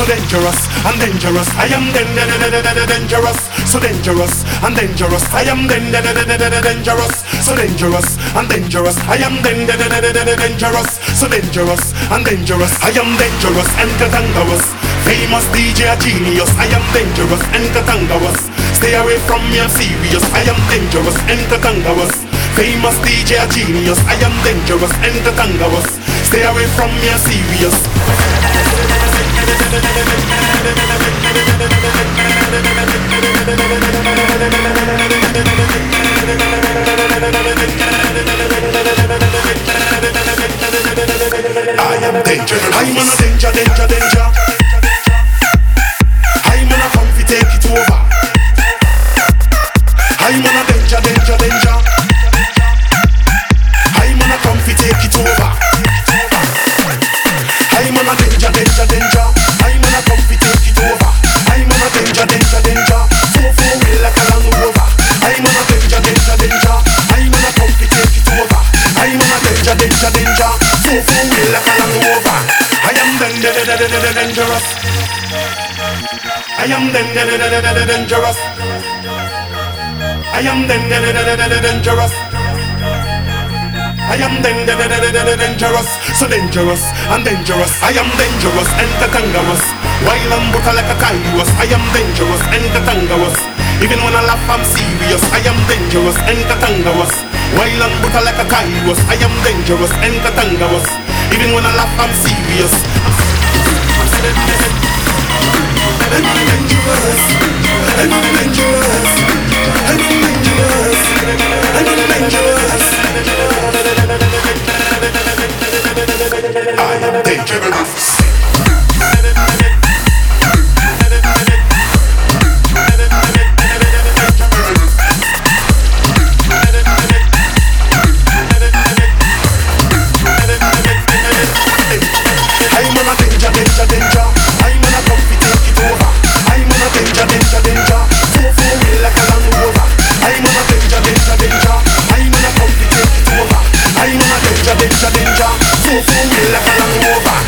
so dangerous and dangerous. I am dangerous, so dangerous and dangerous. I am dangerous, so dangerous and dangerous. I am dangerous, so dangerous and dangerous. I am dangerous and dangerous. Famous DJ genius. I am dangerous and dangerous. Stay away from me, I'm serious. I am dangerous and dangerous. Famous DJ genius. I am dangerous and dangerous. Stay away from me, I'm serious. I am dangerous. I'm on a danger, danger, danger. Danger, danger, danger. I'm on a come fi take it over. I'm on a danger, danger, danger. Four four wheel like a Land Rover. I am dangerous. I am dangerous. I am dangerous. I am dangerous, so dangerous and dangerous. I am dangerous and kangaroo. While I'm butter like a kairos, I am dangerous and kangaroo. Even when I laugh, I'm serious. I am dangerous and kangaroo. While I'm butter like a kairos, I am dangerous and kangaroo. Even when I laugh, I'm serious. I'm dangerous. I'm dangerous. I'm dangerous. I'm dangerous. I am dangerous. Danger, danger, danger. Four four wheel like a Land Rover.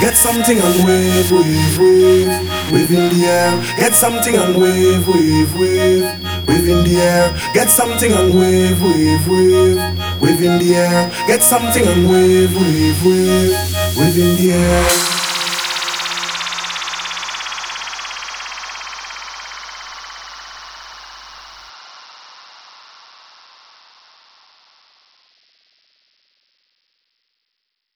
Get something and wave, wave, wave, wave in the air. Get something and wave, wave, wave, wave in the air. Get something and wave, wave, wave, wave in the air. Get something and wave, wave, wave, wave in the air.